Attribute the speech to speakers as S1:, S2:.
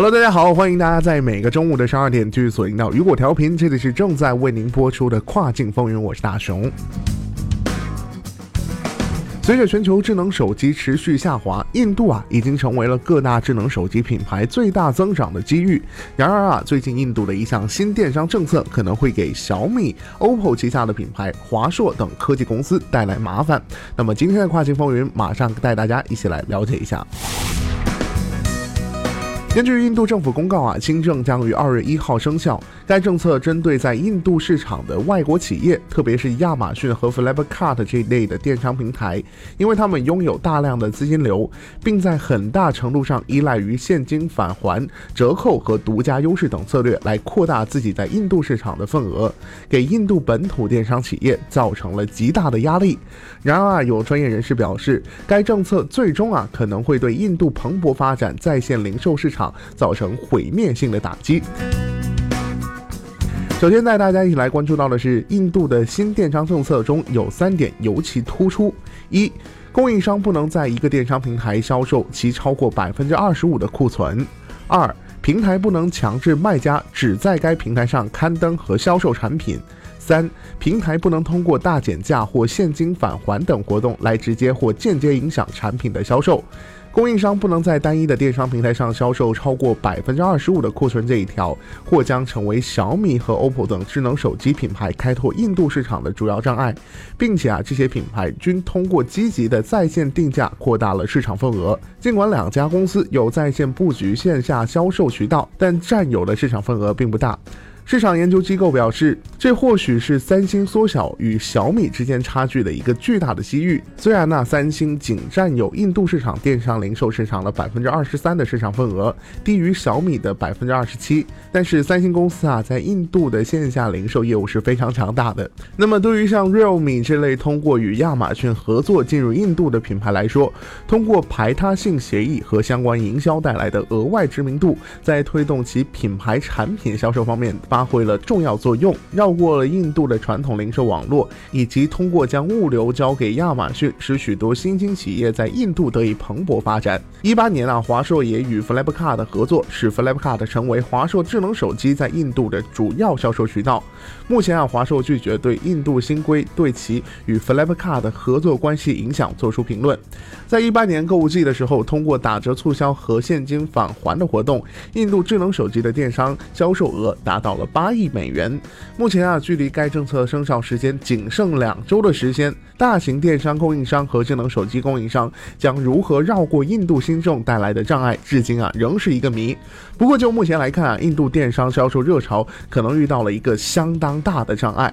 S1: Hello，大家好，欢迎大家在每个中午的十二点继续锁定到雨果调频，这里是正在为您播出的跨境风云，我是大熊。随着全球智能手机持续下滑，印度啊已经成为了各大智能手机品牌最大增长的机遇。然而啊，最近印度的一项新电商政策可能会给小米、OPPO 旗下的品牌华硕等科技公司带来麻烦。那么今天的跨境风云，马上带大家一起来了解一下。根据印度政府公告啊，新政将于二月一号生效。该政策针对在印度市场的外国企业，特别是亚马逊和 Flipkart 这一类的电商平台，因为他们拥有大量的资金流，并在很大程度上依赖于现金返还、折扣和独家优势等策略来扩大自己在印度市场的份额，给印度本土电商企业造成了极大的压力。然而啊，有专业人士表示，该政策最终啊可能会对印度蓬勃发展在线零售市场。造成毁灭性的打击。首先带大家一起来关注到的是，印度的新电商政策中有三点尤其突出：一、供应商不能在一个电商平台销售其超过百分之二十五的库存；二、平台不能强制卖家只在该平台上刊登和销售产品；三、平台不能通过大减价或现金返还等活动来直接或间接影响产品的销售。供应商不能在单一的电商平台上销售超过百分之二十五的库存这一条，或将成为小米和 OPPO 等智能手机品牌开拓印度市场的主要障碍，并且啊，这些品牌均通过积极的在线定价扩大了市场份额。尽管两家公司有在线布局线下销售渠道，但占有的市场份额并不大。市场研究机构表示，这或许是三星缩小与小米之间差距的一个巨大的机遇。虽然呢，三星仅占有印度市场电商零售市场的百分之二十三的市场份额，低于小米的百分之二十七，但是三星公司啊，在印度的线下零售业务是非常强大的。那么，对于像 Realme 这类通过与亚马逊合作进入印度的品牌来说，通过排他性协议和相关营销带来的额外知名度，在推动其品牌产品销售方面把。发挥了重要作用，绕过了印度的传统零售网络，以及通过将物流交给亚马逊，使许多新兴企业在印度得以蓬勃发展。一八年啊，华硕也与 Flipkart 合作，使 Flipkart 成为华硕智能手机在印度的主要销售渠道。目前啊，华硕拒绝对印度新规对其与 Flipkart 的合作关系影响做出评论。在一八年购物季的时候，通过打折促销和现金返还的活动，印度智能手机的电商销售额达到了。八亿美元。目前啊，距离该政策生效时间仅剩两周的时间，大型电商供应商和智能手机供应商将如何绕过印度新政带来的障碍，至今啊仍是一个谜。不过就目前来看啊，印度电商销售热潮可能遇到了一个相当大的障碍。